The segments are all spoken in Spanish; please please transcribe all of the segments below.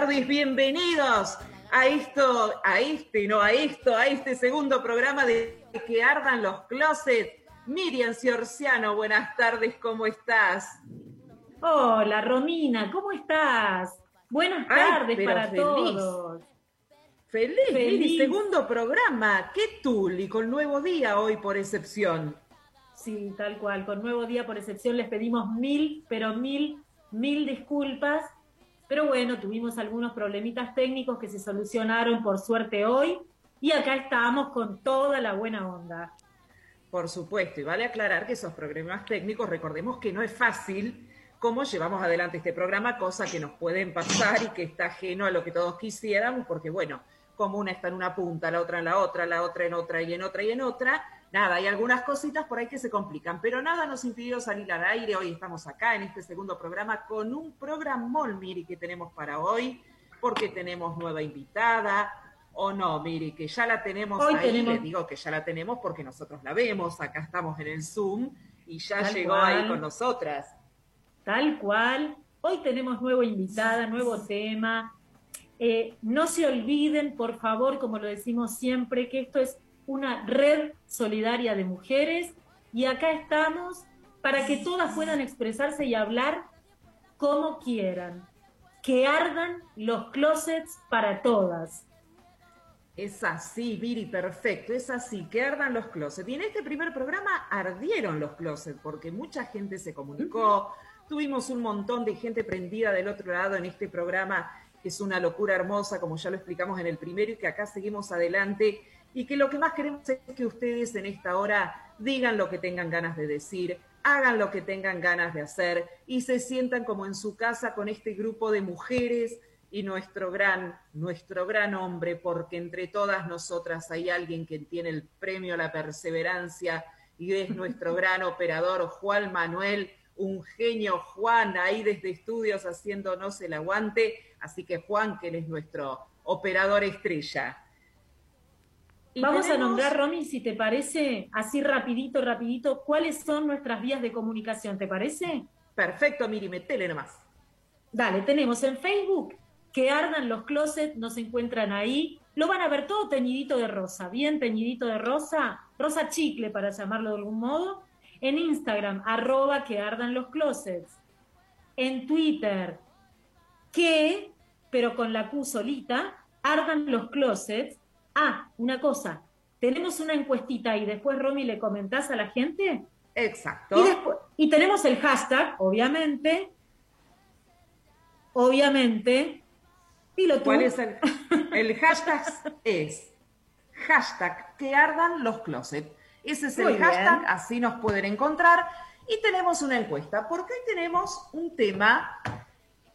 tardes, bienvenidos a esto, a este, no a esto, a este segundo programa de Que Ardan los Closets. Miriam Ciorciano, buenas tardes, ¿cómo estás? Hola, Romina, ¿cómo estás? Buenas Ay, tardes para feliz. todos. Feliz, Feliz. Miri, segundo programa. ¿Qué Tuli con nuevo día hoy por excepción? Sí, tal cual. Con nuevo día, por excepción, les pedimos mil, pero mil, mil disculpas. Pero bueno, tuvimos algunos problemitas técnicos que se solucionaron por suerte hoy. Y acá estamos con toda la buena onda. Por supuesto, y vale aclarar que esos problemas técnicos, recordemos que no es fácil cómo llevamos adelante este programa, cosa que nos pueden pasar y que está ajeno a lo que todos quisiéramos, porque bueno, como una está en una punta, la otra en la otra, la otra en otra y en otra y en otra, nada, hay algunas cositas por ahí que se complican, pero nada nos impidió salir al aire, hoy estamos acá en este segundo programa con un programón, Miri, que tenemos para hoy, porque tenemos nueva invitada, o no, Miri, que ya la tenemos Hoy ahí, tenemos- les digo que ya la tenemos porque nosotros la vemos, acá estamos en el Zoom y ya Tal llegó cual. ahí con nosotras. Tal cual. Hoy tenemos nueva invitada, nuevo tema. Eh, no se olviden, por favor, como lo decimos siempre, que esto es una red solidaria de mujeres y acá estamos para que todas puedan expresarse y hablar como quieran. Que ardan los closets para todas. Es así, Viri, perfecto, es así, que ardan los closets. Y en este primer programa ardieron los closets porque mucha gente se comunicó, tuvimos un montón de gente prendida del otro lado en este programa, que es una locura hermosa, como ya lo explicamos en el primero, y que acá seguimos adelante, y que lo que más queremos es que ustedes en esta hora digan lo que tengan ganas de decir, hagan lo que tengan ganas de hacer, y se sientan como en su casa con este grupo de mujeres y nuestro gran, nuestro gran hombre, porque entre todas nosotras hay alguien que tiene el premio a la perseverancia y es nuestro gran operador Juan Manuel, un genio Juan ahí desde estudios haciéndonos el aguante, así que Juan, que él es nuestro operador estrella. Vamos a nombrar, Romy, si te parece, así rapidito, rapidito, cuáles son nuestras vías de comunicación, ¿te parece? Perfecto, Miri, metele nomás. Dale, tenemos en Facebook que ardan los closets, nos encuentran ahí. Lo van a ver todo teñidito de rosa, bien teñidito de rosa, rosa chicle para llamarlo de algún modo. En Instagram, arroba que ardan los closets. En Twitter, que, pero con la Q solita, ardan los closets. Ah, una cosa, tenemos una encuestita y después, Romy, le comentás a la gente. Exacto. Y, después- y tenemos el hashtag, obviamente. Obviamente. Dilo tú. ¿Cuál es el, el hashtag? Es hashtag que ardan los closets. Ese es Muy el hashtag, bien. así nos pueden encontrar. Y tenemos una encuesta, porque hoy tenemos un tema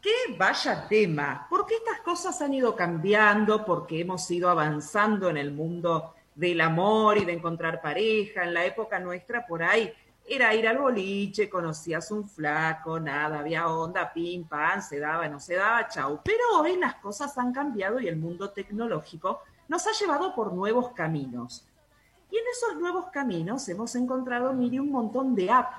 que vaya tema, porque estas cosas han ido cambiando, porque hemos ido avanzando en el mundo del amor y de encontrar pareja. En la época nuestra, por ahí, era ir al boliche, conocías un flaco, nada, había onda, pim, pam, se daba, no se daba, chau. Pero hoy las cosas han cambiado y el mundo tecnológico nos ha llevado por nuevos caminos. Y en esos nuevos caminos hemos encontrado, mire, un montón de apps,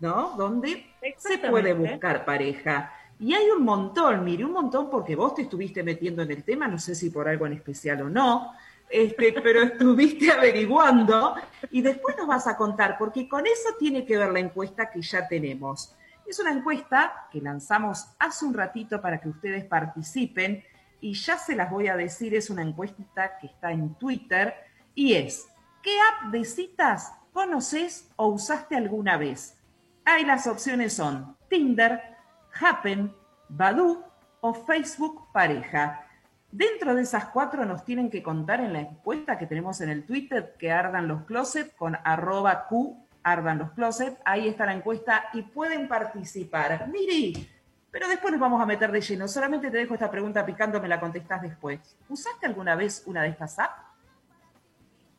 ¿no? Donde se puede buscar pareja. Y hay un montón, mire, un montón porque vos te estuviste metiendo en el tema, no sé si por algo en especial o no, este, pero estuviste averiguando y después nos vas a contar, porque con eso tiene que ver la encuesta que ya tenemos. Es una encuesta que lanzamos hace un ratito para que ustedes participen y ya se las voy a decir, es una encuesta que está en Twitter y es, ¿qué app de citas conoces o usaste alguna vez? Ahí las opciones son Tinder, Happen, Badoo o Facebook Pareja. Dentro de esas cuatro nos tienen que contar en la encuesta que tenemos en el Twitter que ardan los closet con arroba Q ardan los closet. Ahí está la encuesta y pueden participar. Miri, pero después nos vamos a meter de lleno. Solamente te dejo esta pregunta picando, me la contestas después. ¿Usaste alguna vez una de estas apps?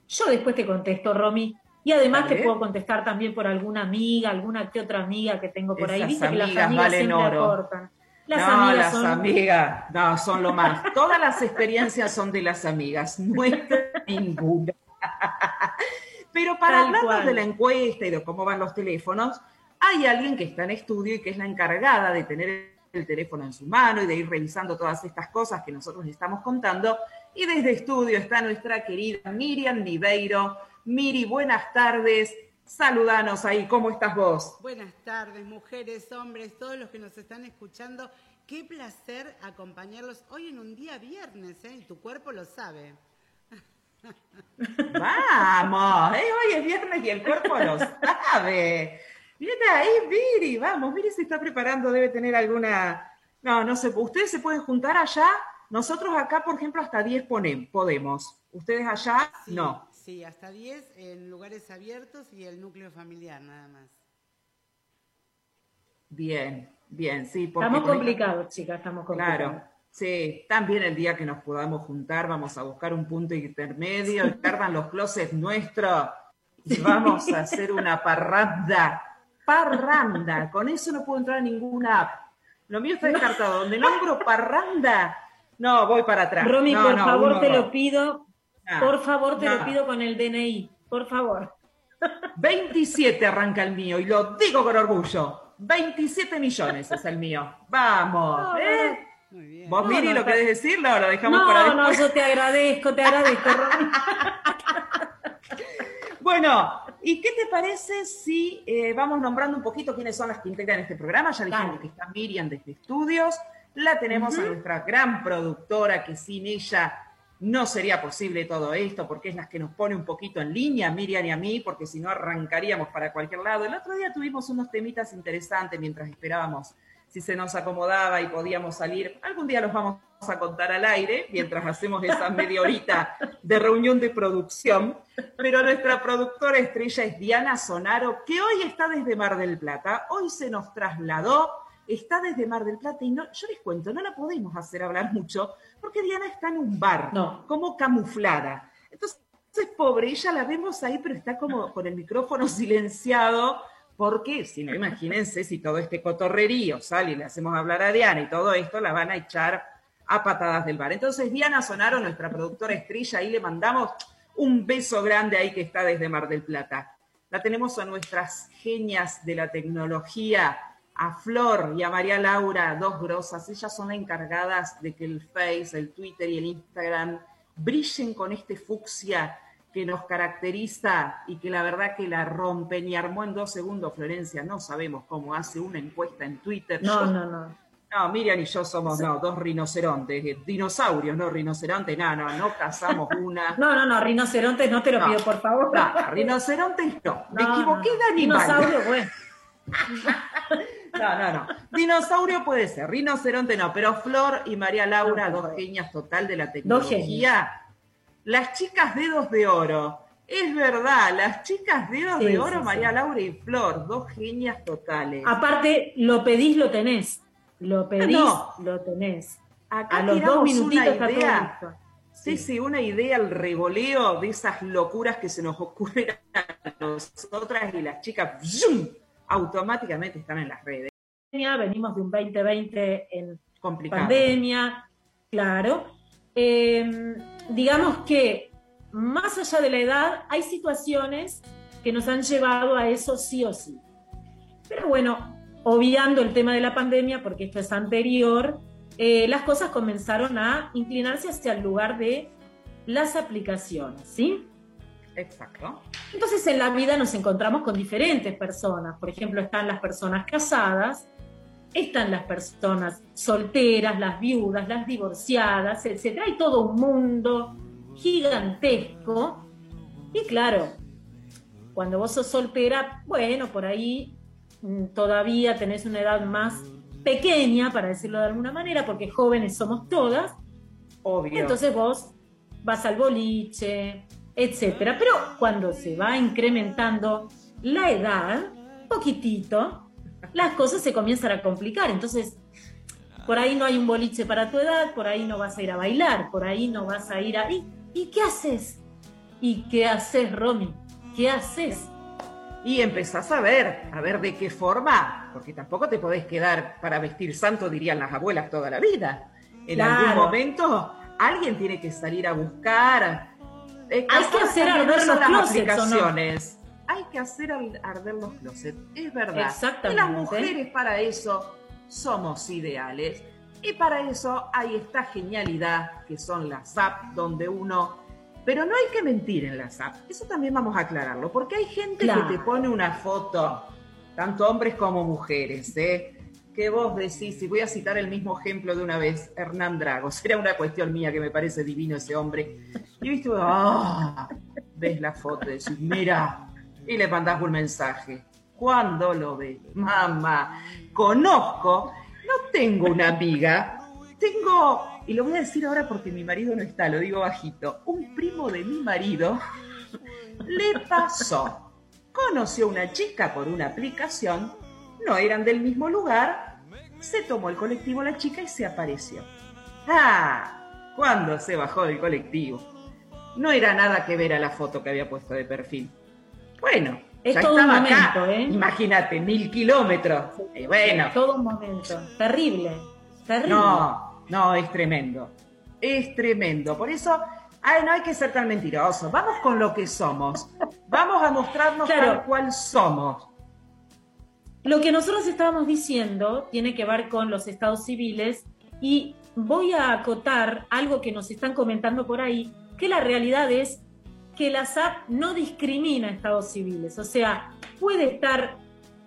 Yo después te contesto, Romy. Y además te puedo contestar también por alguna amiga, alguna que otra amiga que tengo por ahí. Viste que las amigas valen oro. Las no, amigas las son... amigas, no, son lo más. Todas las experiencias son de las amigas, nuestra ninguna. Pero para hablar de la encuesta y de cómo van los teléfonos, hay alguien que está en estudio y que es la encargada de tener el teléfono en su mano y de ir revisando todas estas cosas que nosotros estamos contando. Y desde estudio está nuestra querida Miriam Niveiro. Miri, buenas tardes. Saludanos ahí, ¿cómo estás vos? Buenas tardes, mujeres, hombres, todos los que nos están escuchando. Qué placer acompañarlos hoy en un día viernes, ¿eh? Y tu cuerpo lo sabe. Vamos, ¿eh? hoy es viernes y el cuerpo lo sabe. Viene ahí, Miri, vamos, Miri se está preparando, debe tener alguna... No, no sé, ustedes se pueden juntar allá, nosotros acá, por ejemplo, hasta 10 podemos. Ustedes allá, no. Sí, hasta 10 en lugares abiertos y el núcleo familiar nada más. Bien, bien, sí. estamos complicados, chicas, estamos complicados. Claro, sí. También el día que nos podamos juntar vamos a buscar un punto intermedio, cargan los closets nuestros y vamos a hacer una parranda. Parranda, con eso no puedo entrar a ninguna app. Lo mío está descartado. Donde nombro parranda, no, voy para atrás. Romy, por favor, te lo pido, por favor, te lo pido con el DNI, por favor. 27 arranca el mío y lo digo con orgullo. 27 millones es el mío. Vamos. ¿eh? Muy bien. ¿Vos, Miri, lo querés decir? No, lo dejamos para después. No, yo te agradezco, te agradezco, bueno, ¿y qué te parece si eh, vamos nombrando un poquito quiénes son las que integran este programa? Ya dijimos que está Miriam desde estudios. La tenemos a nuestra gran productora que sin ella no sería posible todo esto porque es la que nos pone un poquito en línea, Miriam y a mí, porque si no arrancaríamos para cualquier lado. El otro día tuvimos unos temitas interesantes mientras esperábamos si se nos acomodaba y podíamos salir. Algún día los vamos a contar al aire mientras hacemos esa media horita de reunión de producción. Pero nuestra productora estrella es Diana Sonaro, que hoy está desde Mar del Plata. Hoy se nos trasladó está desde Mar del Plata y no, yo les cuento, no la podemos hacer hablar mucho porque Diana está en un bar, como camuflada. Entonces, pobre, ella la vemos ahí, pero está como con el micrófono silenciado, porque si no, imagínense si todo este cotorrerío sale y le hacemos hablar a Diana y todo esto, la van a echar a patadas del bar. Entonces, Diana Sonaro, nuestra productora estrella, ahí le mandamos un beso grande ahí que está desde Mar del Plata. La tenemos a nuestras genias de la tecnología, a Flor y a María Laura, dos grosas, ellas son encargadas de que el Face, el Twitter y el Instagram brillen con este fucsia que nos caracteriza y que la verdad que la rompen y armó en dos segundos Florencia, no sabemos cómo hace una encuesta en Twitter. No, no, no. No, Miriam y yo somos no, dos rinocerontes, eh, dinosaurios, no rinocerontes, no, no, no cazamos una. No, no, no, rinocerontes no te lo pido, por favor. No, rinocerontes no, me equivoqué de animal. Dinosaurio, bueno. No, no, no. Dinosaurio puede ser, rinoceronte no, pero Flor y María Laura, dos genias total de la tecnología. Las chicas dedos de oro. Es verdad, las chicas dedos de oro, María Laura y Flor, dos genias totales. Aparte, lo pedís, lo tenés. Lo pedís, lo tenés. Acá a los dos minutitos una idea. Sí, sí, una idea al revoleo de esas locuras que se nos ocurren a nosotras y las chicas ¡zum! Automáticamente están en las redes. Venimos de un 2020 en pandemia, claro. Em, digamos que más allá de la edad, hay situaciones que nos han llevado a eso sí o sí. Pero bueno, obviando el tema de la pandemia, porque esto es anterior, eh, las cosas comenzaron a inclinarse hacia el lugar de las aplicaciones, ¿sí? Exacto. Entonces en la vida nos encontramos con diferentes personas. Por ejemplo, están las personas casadas, están las personas solteras, las viudas, las divorciadas, etc. Hay todo un mundo gigantesco. Y claro, cuando vos sos soltera, bueno, por ahí mm, todavía tenés una edad más pequeña, para decirlo de alguna manera, porque jóvenes somos todas. Obvio. Entonces vos vas al boliche, etcétera. Pero cuando se va incrementando la edad, poquitito, las cosas se comienzan a complicar. Entonces, por ahí no hay un boliche para tu edad, por ahí no vas a ir a bailar, por ahí no vas a ir a... ¿Y, ¿y qué haces? ¿Y qué haces, Romy? ¿Qué haces? Y empezás a ver, a ver de qué forma, porque tampoco te podés quedar para vestir santo, dirían las abuelas, toda la vida. En Claro. algún momento alguien tiene que salir a buscar. Eh, Hay que hacer arder los aplicaciones. Hay que hacer arder los closets, es verdad. Exactamente. Y las mujeres para eso somos ideales. Y para eso hay esta genialidad que son las apps donde uno... Pero no hay que mentir en las apps, eso también vamos a aclararlo, porque hay gente Claro. que te pone una foto, tanto hombres como mujeres, ¿eh? Que vos decís, y voy a citar el mismo ejemplo de una vez, Hernán Dragos, era una cuestión mía que me parece divino ese hombre, y viste, ¡ah! ves la foto y decís, mira, y le mandás un mensaje. ¿Cuándo lo ves? Mamá, conozco, no tengo una amiga, tengo, y lo voy a decir ahora porque mi marido no está, lo digo bajito, un primo de mi marido le pasó. Conoció una chica por una aplicación, no eran del mismo lugar, se tomó el colectivo la chica y se apareció. Ah, ¿cuándo se bajó del colectivo? No era nada que ver a la foto que había puesto de perfil. Bueno, Es ya todo un estaba momento, acá. ¿eh? Imagínate, mil kilómetros. Y bueno, Todo un momento. Terrible. Terrible. no, no, es tremendo. Es tremendo. Por eso, ay, no hay que ser tan mentirosos. Vamos con lo que somos. Vamos a mostrarnos Claro. tal cual somos. Lo que nosotros estábamos diciendo tiene que ver con los estados civiles y voy a acotar algo que nos están comentando por ahí, que la realidad es que la SAP no discrimina estados civiles, o sea, puede estar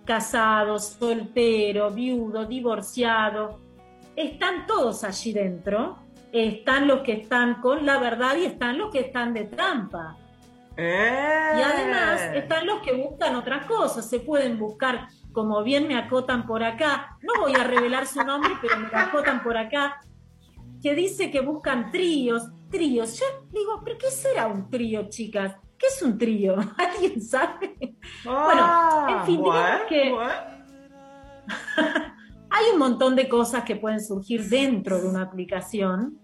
casado, soltero, viudo, divorciado, están todos allí dentro, están los que están con la verdad y están los que están de trampa. Eh. Y además están los que buscan otras cosas, se pueden buscar, como bien me acotan por acá, no voy a revelar su nombre, pero me acotan por acá, que dice que buscan tríos, tríos. Yo digo, ¿pero qué será un trío, chicas? ¿Qué es un trío? ¿Alguien sabe? Ah, en fin, digamos bueno, que- bueno. Hay un montón de cosas que pueden surgir dentro de una aplicación.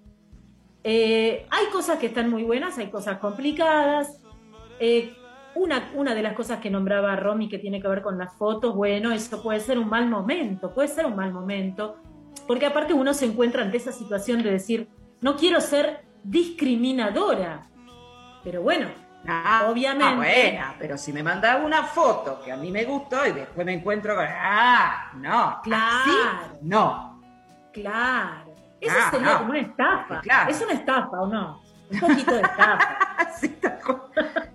Eh, hay cosas que están muy buenas, hay cosas complicadas. Eh, una, una de las cosas que nombraba Romy que tiene que ver con las fotos, bueno, eso puede ser un mal momento, puede ser un mal momento, porque aparte uno se encuentra ante esa situación de decir, no quiero ser discriminadora, pero bueno, Ah, Obviamente. ah, buena, pero si me mandaba una foto que a mí me gustó y después me encuentro con. Ah, no. Claro. así no. claro, eso Ah, sería no. como una estafa, Claro. es una estafa o no, un poquito de estafa, cual.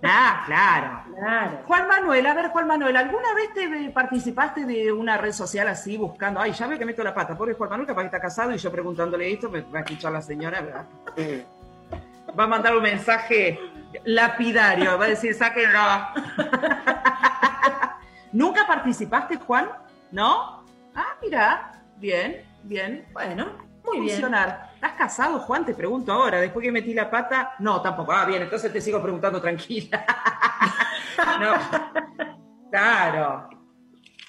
Ah, claro. claro. Juan Manuel, a ver, Juan Manuel, ¿alguna vez te participaste de una red social así buscando? Ay, ya veo que meto la pata. Pobre Juan Manuel, capaz que está casado y yo preguntándole esto, me va a escuchar la señora, ¿verdad? Va a mandar un mensaje lapidario, va a decir, sáquenlo. ¿Nunca participaste, Juan? ¿No? Ah, mira, bien, bien. Bueno, muy bien. funcionar. ¿Estás casado, Juan? Te pregunto ahora, después que metí la pata. No, tampoco. Ah, bien, entonces te sigo preguntando tranquila. no. Claro.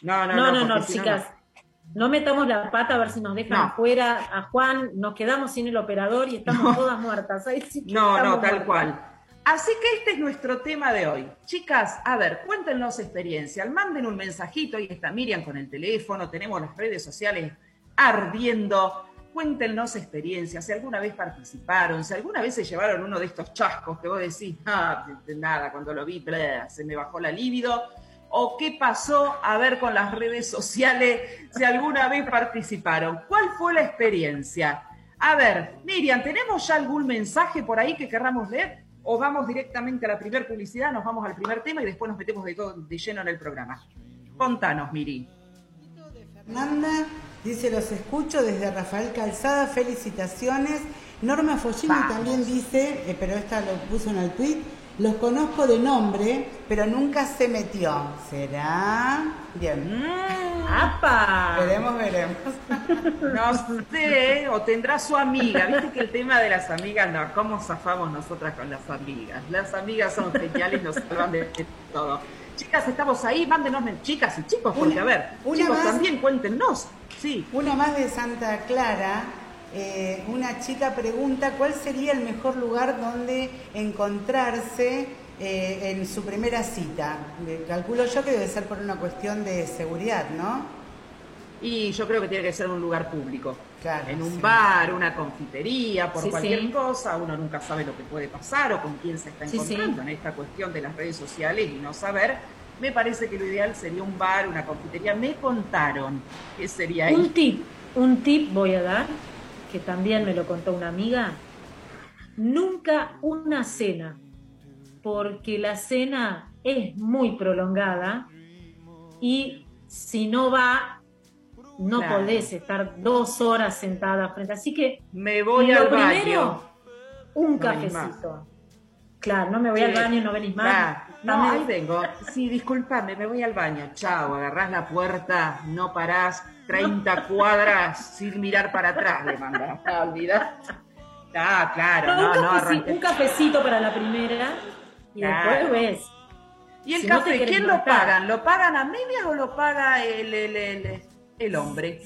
No, no, No, no. no, no, chicas. No metamos la pata a ver si nos dejan No. afuera a Juan, nos quedamos sin el operador y estamos todas muertas. Sí No, no, tal muertas. cual. Así que este es nuestro tema de hoy. Chicas, a ver, cuéntenos experiencia. Manden un mensajito. Ahí está Miriam con el teléfono. Tenemos las redes sociales ardiendo. Cuéntenos experiencia. Si alguna vez participaron, si alguna vez se llevaron uno de estos chascos que vos decís, ah, de- de nada, cuando lo vi, se me bajó la libido. O qué pasó a ver con las redes sociales, si alguna vez participaron. ¿Cuál fue la experiencia? A ver, Miriam, ¿tenemos ya algún mensaje por ahí que querramos leer? ¿O vamos directamente a la primera publicidad, nos vamos al primer tema y después nos metemos de, de lleno en el programa? Contanos, Miri. Fernanda dice, los escucho desde Rafael Calzada, felicitaciones. Norma Follini también dice, eh, pero esta lo puso en el tweet, los conozco de nombre, pero nunca se metió. ¿Será? Bien. Mm. ¡Apa! Veremos, veremos. No sé, o tendrá su amiga. Viste que el tema de las amigas, no, ¿cómo zafamos nosotras con las amigas? Las amigas son geniales, nos salvan de todo. Chicas, estamos ahí, mándenos, chicas y chicos, porque a ver, chicos también cuéntenos. Sí. Una más de Santa Clara eh, una chica pregunta cuál sería el mejor lugar donde encontrarse eh, en su primera cita. calculo yo que debe ser por una cuestión de seguridad, ¿no? Y yo creo que tiene que ser un lugar público. Claro, en un bar, una confitería, por cualquier cosa, uno nunca sabe lo que puede pasar o con quién se está encontrando en esta cuestión de las redes sociales y no saber. Me parece que lo ideal sería un bar, una confitería. Me contaron que sería ahí. Un tip, un tip voy a dar que también me lo contó una amiga, nunca una cena, porque la cena es muy prolongada y si no va, no podés estar dos horas sentada frente. Así que me voy al primero, un cafecito. Claro, no me voy al baño, no venís más. No, ahí vengo. Sí, disculpame, me voy al baño. Chao, agarrás la puerta, no parás 30 cuadras sin mirar para atrás, le mandás. olvidar. Ah, claro, no, no, un, cafecito para la primera y después ves. ¿Y el café quién lo pagan? ¿Lo pagan a medias o lo paga el, el, el, el hombre?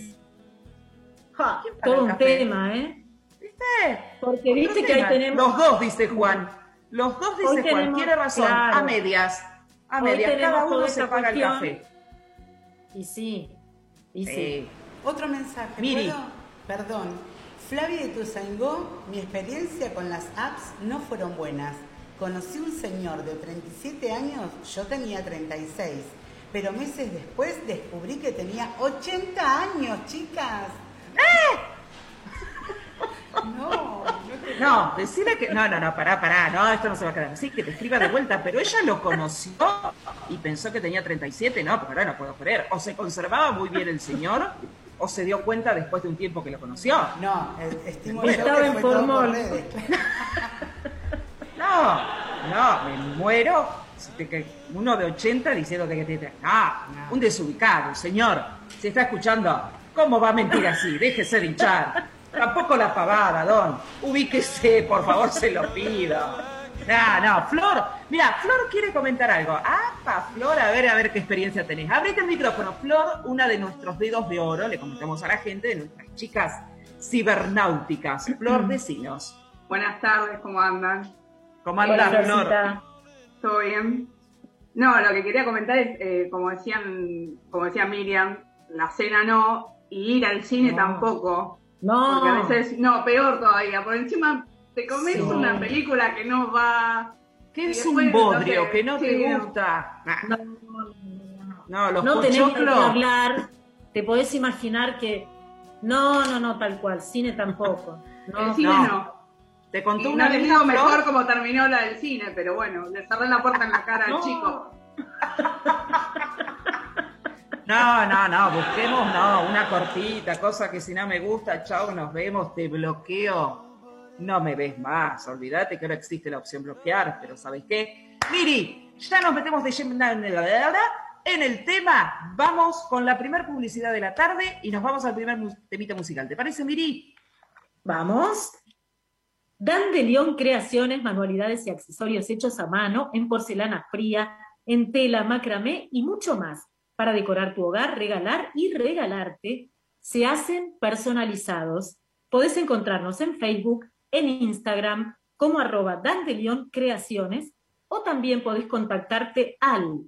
todo un tema, ¿eh? ¿Viste? Porque viste que ahí tenemos. Los dos, dice Juan. Los dos dice Juan, tiene razón, a medias. A medias, cada uno se paga el café. Y sí, y sí. Otro mensaje. Miri. Perdón. Flavia de Tuzangó, mi experiencia con las apps no fueron buenas. Conocí un señor de 37 años, yo tenía 36, pero meses después descubrí que tenía 80 años, chicas. ¡Eh! No, no, decirle que. No, no, no, pará, pará, no, esto no se va a quedar así, que te escriba de vuelta, pero ella lo conoció y pensó que tenía 37, no, pero ahora no puedo creer. O se conservaba muy bien el señor, o se dio cuenta después de un tiempo que lo conoció. No, estimo Estaba en formol. No, no, me muero. Uno de 80 diciendo que tiene. Ah, un desubicado, señor. Se está escuchando. ¿Cómo va a mentir así? Déjese de hinchar. Tampoco la pavada, don. Ubíquese, por favor, se lo pido. No, no, Flor, mira, Flor quiere comentar algo. Ah, Flor, a ver, a ver qué experiencia tenés. Abrite el micrófono. Flor, una de nuestros dedos de oro, le comentamos a la gente, de nuestras chicas cibernáuticas. Flor, vecinos. Buenas tardes, ¿cómo andan? ¿Cómo andan, Flor? ¿Todo bien? No, lo que quería comentar es, eh, como decían, como decía Miriam, la cena no, y ir al cine tampoco. No. Porque a veces, no, peor todavía, por encima te comes una película que no va. Que es un bodrio, que no te gusta. No, no, los no tenemos que hablar, te podés imaginar que. No, no, no, tal cual, cine tampoco. No, el cine no. Te contó y una no mejor como terminó la del cine, pero bueno, le cerré la puerta en la cara al chico. No, no, no, busquemos, no, una cortita, cosa que si no me gusta, chao, nos vemos, te bloqueo. No me ves más, olvídate que ahora existe la opción bloquear, pero ¿sabes qué? Miri, ya nos metemos de en el tema. Vamos con la primera publicidad de la tarde y nos vamos al primer temita musical. ¿Te parece, Miri? Vamos. Dan de León Creaciones, manualidades y accesorios hechos a mano en porcelana fría, en tela, macramé y mucho más para decorar tu hogar, regalar y regalarte, se hacen personalizados. Podés encontrarnos en Facebook, en Instagram, como arroba Creaciones, o también podés contactarte al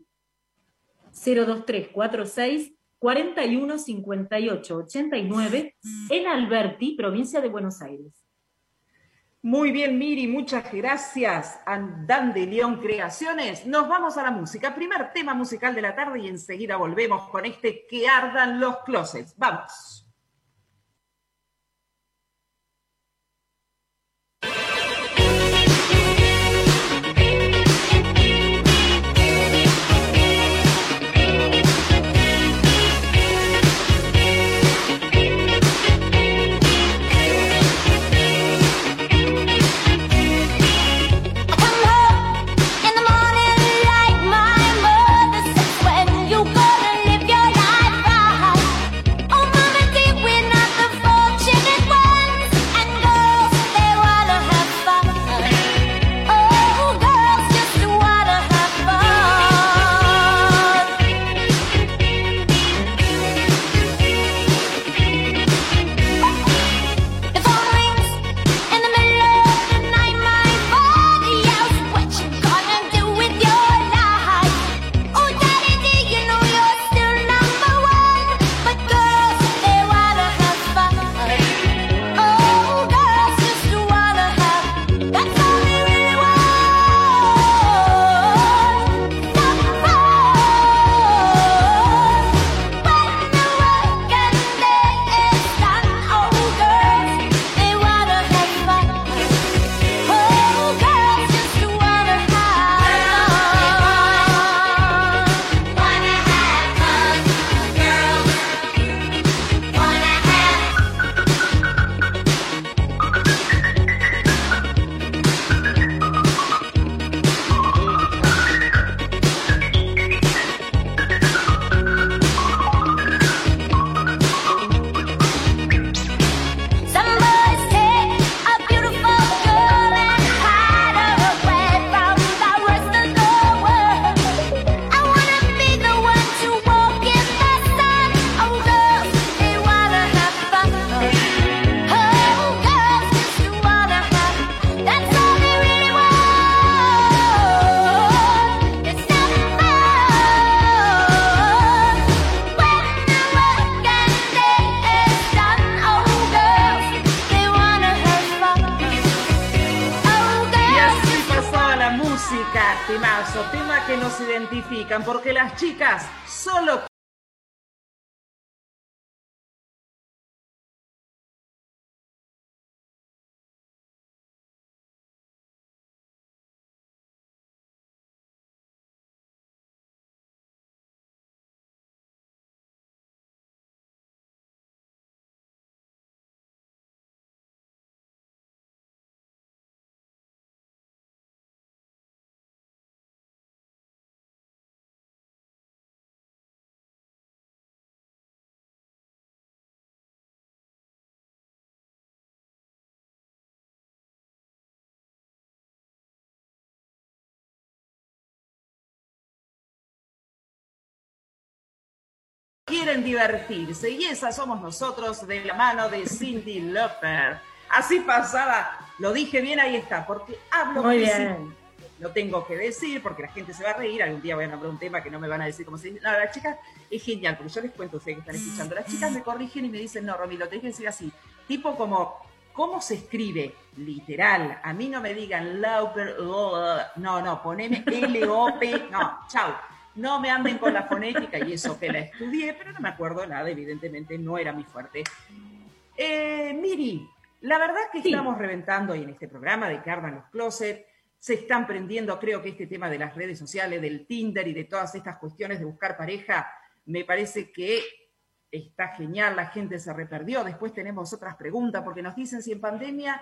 02346 41 89 en Alberti, provincia de Buenos Aires. Muy bien, Miri, muchas gracias. Dan de León Creaciones. Nos vamos a la música. Primer tema musical de la tarde y enseguida volvemos con este Que ardan los closets. Vamos. Quieren divertirse y esas somos nosotros de la mano de Cindy Lauper. Así pasaba, lo dije bien, ahí está, porque hablo Muy bien. Lo tengo que decir porque la gente se va a reír. Algún día voy a nombrar un tema que no me van a decir cómo se dice. No, las chicas es genial, porque yo les cuento a ustedes que están escuchando. Las chicas me corrigen y me dicen, no, Romy, lo tenés que decir así. Tipo como, ¿cómo se escribe? Literal. A mí no me digan Lauper, no, no, poneme L-O-P, no, chau no me anden con la fonética y eso que la estudié, pero no me acuerdo nada, evidentemente no era mi fuerte. Eh, Miri, la verdad que estamos reventando ahí en este programa de que ardan los closets, se están prendiendo, creo que este tema de las redes sociales, del Tinder y de todas estas cuestiones de buscar pareja, me parece que está genial, la gente se reperdió. Después tenemos otras preguntas, porque nos dicen si en pandemia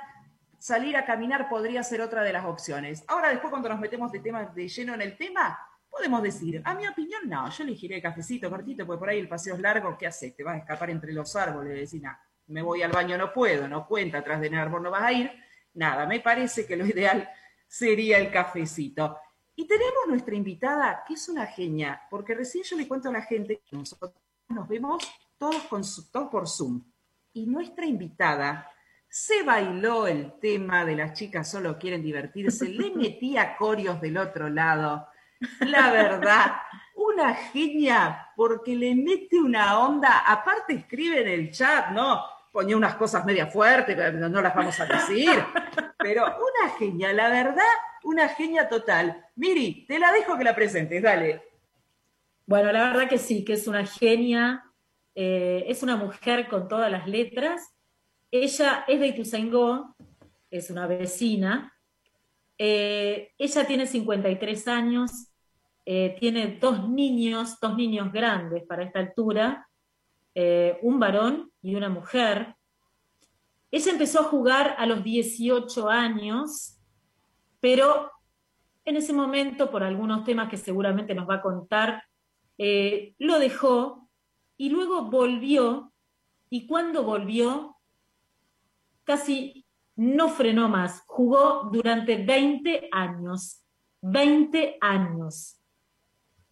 salir a caminar podría ser otra de las opciones. Ahora después cuando nos metemos de, tema, de lleno en el tema, podemos decir, a mi opinión, no, yo elegiré el cafecito cortito, porque por ahí el paseo es largo, ¿qué haces? Te vas a escapar entre los árboles y decir, nada, me voy al baño, no puedo, no cuenta, atrás de un árbol no vas a ir. Nada, me parece que lo ideal sería el cafecito. Y tenemos nuestra invitada, que es una genia, porque recién yo le cuento a la gente que nosotros nos vemos todos, con, todos por Zoom. Y nuestra invitada se bailó el tema de las chicas solo quieren divertirse, le metía corios del otro lado la verdad, una genia, porque le mete una onda, aparte escribe en el chat, ¿no? Ponía unas cosas media fuertes, pero no las vamos a decir, pero una genia, la verdad, una genia total. Miri, te la dejo que la presentes, dale. Bueno, la verdad que sí, que es una genia, eh, es una mujer con todas las letras. Ella es de Ituzaingó, es una vecina, eh, ella tiene 53 años, eh, tiene dos niños, dos niños grandes para esta altura, eh, un varón y una mujer. Ella empezó a jugar a los 18 años, pero en ese momento, por algunos temas que seguramente nos va a contar, lo dejó y luego volvió, y cuando volvió, casi no frenó más, jugó durante 20 años, 20 años.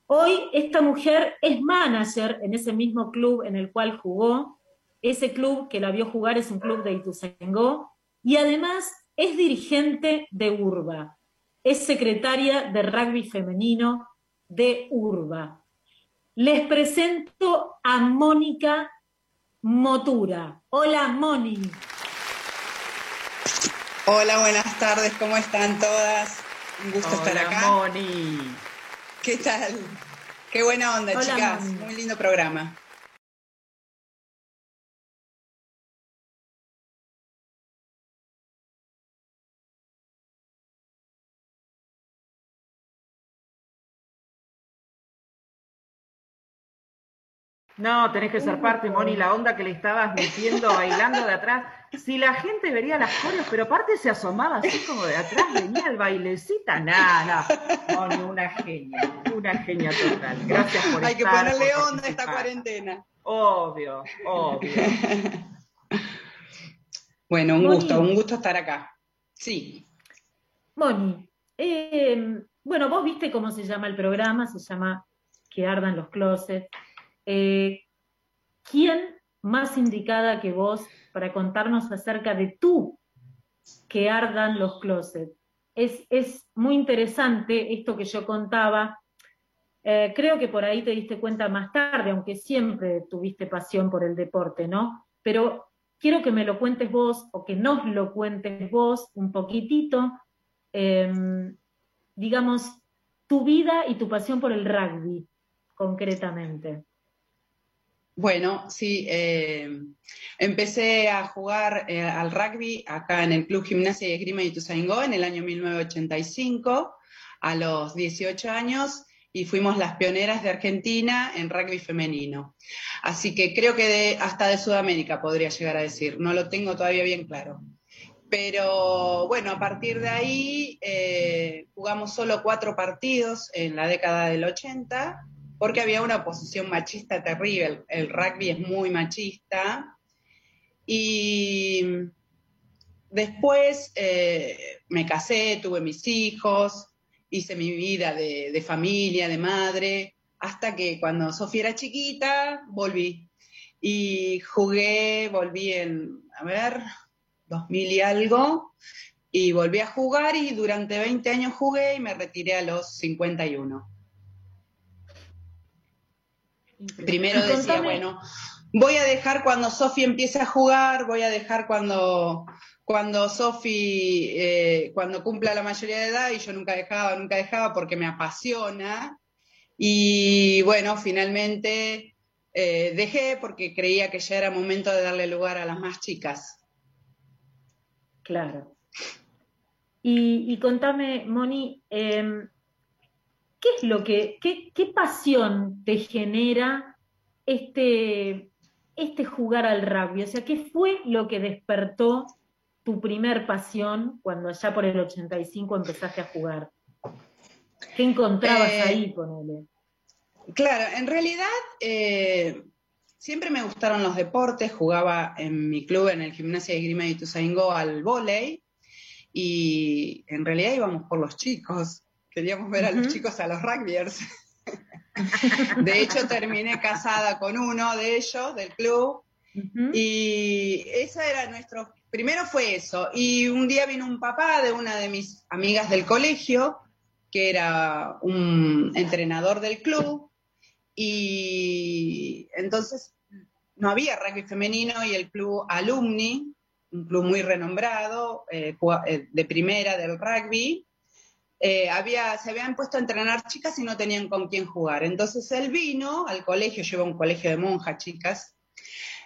Hoy esta mujer es manager en ese mismo club en el cual jugó. Ese club que la vio jugar es un club de Ituzaingó y además es dirigente de Urba. Es secretaria de rugby femenino de Urba. Les presento a Mónica Motura. Hola, Moni. Hola, buenas tardes, ¿cómo están todas? Un gusto estar acá. Moni. ¿Qué tal? Qué buena onda, chicas. Muy lindo programa. No, tenés que ser parte, Moni, la onda que le estabas metiendo bailando de atrás. Si la gente vería las coreos, pero aparte se asomaba así como de atrás, venía el bailecita. Nada, no. Moni, una genia, una genia total. Gracias por Hay estar. Hay que ponerle onda a esta cuarentena. Obvio, obvio. bueno, un gusto, un gusto estar acá. Sí. Moni, eh, bueno, vos viste cómo se llama el programa, se llama Que ardan los closets. Eh, ¿quién más indicada que vos para contarnos acerca de tú que ardan los closets? Es, es muy interesante esto que yo contaba. Eh, creo que por ahí te diste cuenta más tarde, aunque siempre tuviste pasión por el deporte, ¿no? Pero quiero que me lo cuentes vos o que nos lo cuentes vos un poquitito. Em, digamos, tu vida y tu pasión por el rugby, concretamente. Bueno, sí, eh, empecé a jugar eh, al rugby acá en el Club Gimnasia y Esgrima de Ituzaingó en el año 1985, a los 18 años, y fuimos las pioneras de Argentina en rugby femenino. Así que creo que hasta de Sudamérica podría llegar a decir, no lo tengo todavía bien claro. Pero bueno, a partir de ahí eh, jugamos solo cuatro partidos en la década del 80 porque había una oposición machista terrible. El rugby es muy machista. Y después eh, me casé, tuve mis hijos, hice mi vida de, familia, de madre, hasta que cuando Sofía era chiquita, volví. Y jugué, volví en, a ver, 2000 y algo, y volví a jugar y durante 20 años jugué y me retiré a los 51. Primero decía, bueno, voy a dejar cuando Sofi empiece a jugar, voy a dejar cuando, cuando Sofi, eh, cuando cumpla la mayoría de edad, y yo nunca dejaba, nunca dejaba porque me apasiona. Y bueno, finalmente eh, dejé porque creía que ya era momento de darle lugar a las más chicas. Claro. Y, contame, Moni, em, ¿qué es lo que, qué, qué pasión te genera este, este jugar al rugby? O sea, ¿qué fue lo que despertó tu primer pasión cuando allá por el 85 empezaste a jugar? ¿Qué encontrabas eh, ahí, ponele? Claro, en realidad eh, siempre me gustaron los deportes, jugaba en mi club, en el Gimnasia de Grima de Ituzaingó, al vóley, y en realidad íbamos por los chicos, queríamos ver a los chicos a los rugbyers. de hecho, terminé casada con uno de ellos, del club, y esa era nuestro primero fue eso. Y un día vino un papá de una de mis amigas del colegio, que era un entrenador del club, y entonces no había rugby femenino y el club Alumni, un club muy renombrado, eh, eh, de primera del rugby, eh, había, se habían puesto a entrenar chicas y no tenían con quién jugar. Entonces él vino al colegio, lleva un colegio de monjas, chicas,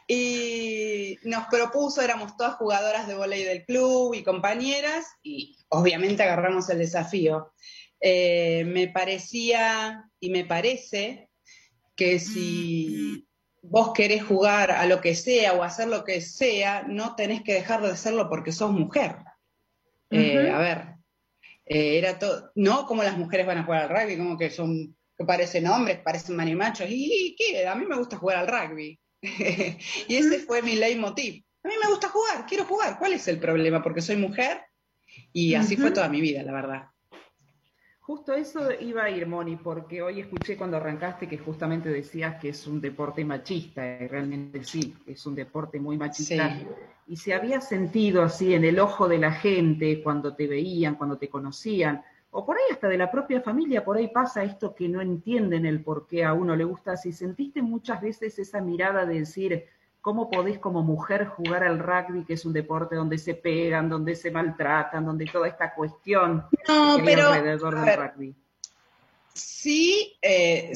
y nos propuso, éramos todas jugadoras de volei del club y compañeras, y obviamente agarramos el desafío. Eh, me parecía y me parece que si vos querés jugar a lo que sea o hacer lo que sea, no tenés que dejar de hacerlo porque sos mujer. Eh, a ver, eh, era todo, no como las mujeres van a jugar al rugby, como que son, que parecen hombres, parecen manimachos, y, ¿qué? A mí me gusta jugar al rugby. y ese fue mi leitmotiv. A mí me gusta jugar, quiero jugar. ¿Cuál es el problema? Porque soy mujer y así fue toda mi vida, la verdad. Justo eso iba a ir, Moni, porque hoy escuché cuando arrancaste que justamente decías que es un deporte machista, y realmente sí, es un deporte muy machista. Y se había sentido así en el ojo de la gente cuando te veían, cuando te conocían, o por ahí hasta de la propia familia, por ahí pasa esto que no entienden el por qué a uno le gusta. Si sentiste muchas veces esa mirada de decir, ¿cómo podés como mujer jugar al rugby, que es un deporte donde se pegan, donde se maltratan, donde toda esta cuestión no, pero, alrededor del rugby? Sí, eh,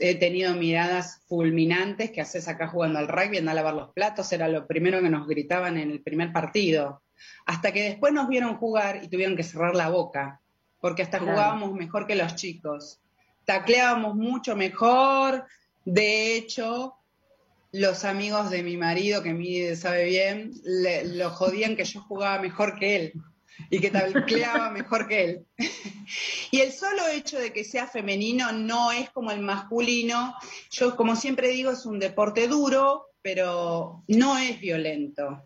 he tenido miradas fulminantes que haces acá jugando al rugby, anda a lavar los platos, era lo primero que nos gritaban en el primer partido. Hasta que después nos vieron jugar y tuvieron que cerrar la boca porque hasta jugábamos mejor que los chicos. Tacleábamos mucho mejor. De hecho, los amigos de mi marido, que mi sabe bien, lo jodían que yo jugaba mejor que él y que tacleaba mejor que él. y el solo hecho de que sea femenino no es como el masculino. Yo, como siempre digo, es un deporte duro, pero no es violento.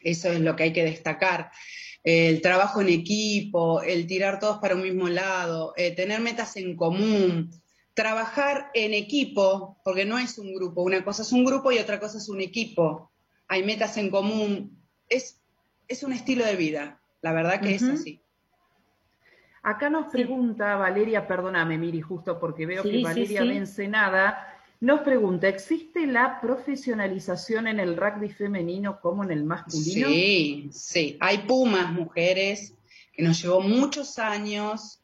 Eso es lo que hay que destacar el trabajo en equipo, el tirar todos para un mismo lado, eh, tener metas en común, trabajar en equipo, porque no es un grupo, una cosa es un grupo y otra cosa es un equipo, hay metas en común, es, es un estilo de vida, la verdad que es así. Acá nos pregunta Valeria, perdóname Miri, justo porque veo que Valeria vence nada. Nos pregunta, ¿existe la profesionalización en el rugby femenino como en el masculino? Sí, sí. Hay pumas mujeres que nos llevó muchos años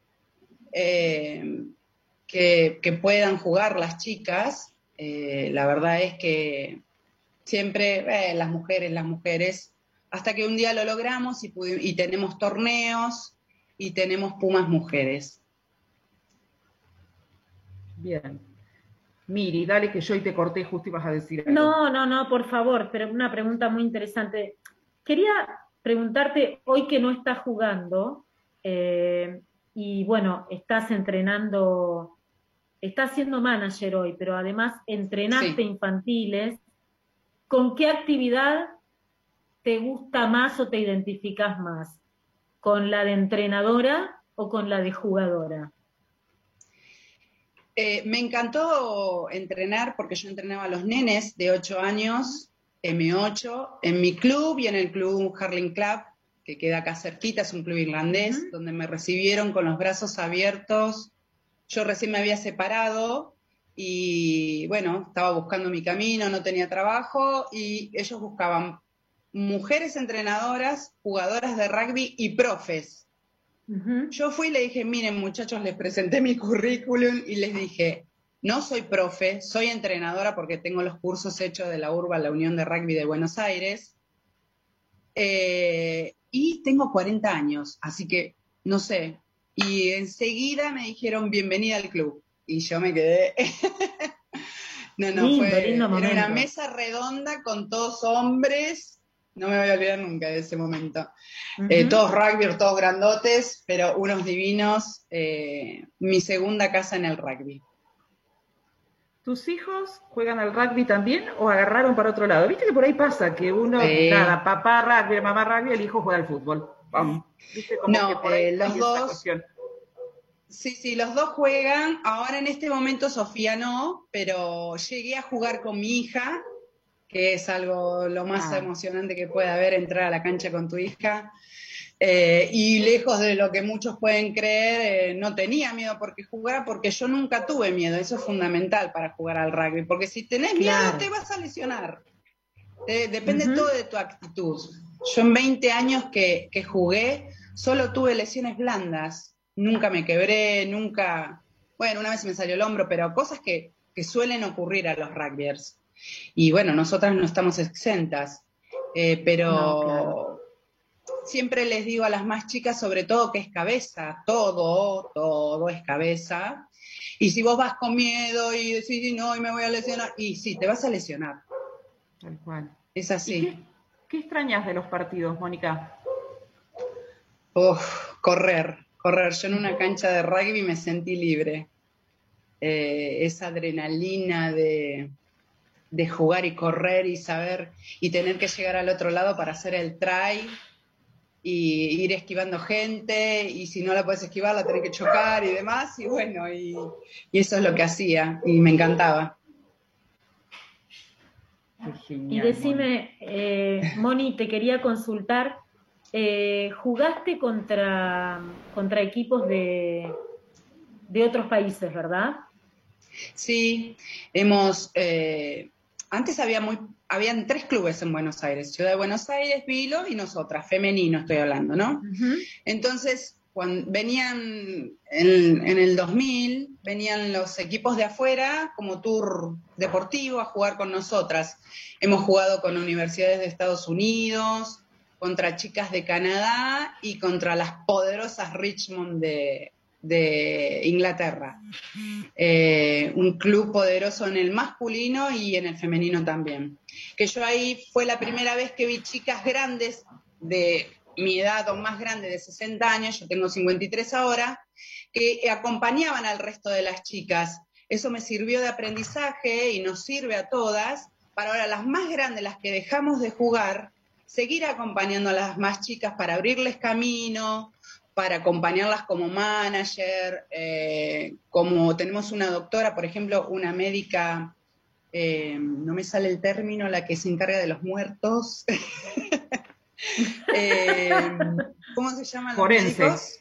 eh, que, puedan jugar las chicas. Eh, la verdad es que siempre las mujeres, las mujeres, hasta que un día lo logramos y, y tenemos torneos y tenemos Pumas mujeres. Bien. Miri, dale que yo hoy te corté justo y vas a decir algo. No, no, no, por favor, pero una pregunta muy interesante. Quería preguntarte, hoy que no estás jugando, eh, y bueno, estás entrenando, estás siendo manager hoy, pero además entrenaste infantiles, ¿con qué actividad te gusta más o te identificas más? ¿Con la de entrenadora o con la de jugadora? Eh, me encantó entrenar porque yo entrenaba a los nenes de 8 años, M8, en mi club y en el club Harling Club, que queda acá cerquita, es un club irlandés, donde me recibieron con los brazos abiertos. Yo recién me había separado y bueno, estaba buscando mi camino, no tenía trabajo y ellos buscaban mujeres entrenadoras, jugadoras de rugby y profes yo fui y le dije, miren muchachos, les presenté mi currículum y les dije, no soy profe, soy entrenadora porque tengo los cursos hechos de la URBA, la Unión de Rugby de Buenos Aires, eh, y tengo 40 años, así que no sé. Y enseguida me dijeron, bienvenida al club. Y yo me quedé... no, no, fue era una mesa redonda con todos hombres no me voy a olvidar nunca de ese momento. Eh, todos rugby, todos grandotes, pero unos divinos. Eh, mi segunda casa en el rugby. ¿Tus hijos juegan al rugby también o agarraron para otro lado? Viste que por ahí pasa que uno, nada, papá rugby, mamá rugby, el hijo juega al fútbol. no, eh, los dos. Sí, sí, los dos juegan. Ahora en este momento Sofía no, pero llegué a jugar con mi hija que es algo lo más ah. emocionante que puede haber, entrar a la cancha con tu hija. Eh, y lejos de lo que muchos pueden creer, eh, no tenía miedo porque jugara, porque yo nunca tuve miedo. Eso es fundamental para jugar al rugby, porque si tenés miedo te vas a lesionar. depende todo de tu actitud. Yo en 20 años que, jugué, solo tuve lesiones blandas. Nunca me quebré, nunca... Bueno, una vez me salió el hombro, pero cosas que, que suelen ocurrir a los rugbyers. Y bueno, nosotras no estamos exentas, eh, pero siempre les digo a las más chicas, sobre todo, que es cabeza, todo, todo es cabeza. Y si vos vas con miedo y decís, no, y me voy a lesionar, y sí, te vas a lesionar. Tal cual. Es así. Qué, extrañas de los partidos, Mónica? correr, correr. Yo en una cancha de rugby me sentí libre. Eh, esa adrenalina de, de jugar y correr y saber y tener que llegar al otro lado para hacer el try y ir esquivando gente y si no la puedes esquivar la tenés que chocar y demás y bueno y, eso es lo que hacía y me encantaba. y decime, eh, Moni, te quería consultar, eh, ¿jugaste contra, contra equipos de, de otros países, verdad? Sí, hemos, eh, antes había muy, habían tres clubes en Buenos Aires, Ciudad de Buenos Aires, Vilo y nosotras, femenino estoy hablando, ¿no? Entonces, cuando venían en, el 2000, venían los equipos de afuera como tour deportivo a jugar con nosotras. Hemos jugado con universidades de Estados Unidos, contra chicas de Canadá y contra las poderosas Richmond de, de Inglaterra. Eh, un club poderoso en el masculino y en el femenino también. Que yo ahí fue la primera vez que vi chicas grandes de mi edad o más grande de 60 años, yo tengo 53 ahora, que acompañaban al resto de las chicas. Eso me sirvió de aprendizaje y nos sirve a todas para ahora las más grandes, las que dejamos de jugar, seguir acompañando a las más chicas para abrirles camino, para acompañarlas como manager, eh, como tenemos una doctora, por ejemplo, una médica, eh, no me sale el término, la que se encarga de los muertos. Eh, ¿Cómo se llaman los médicos?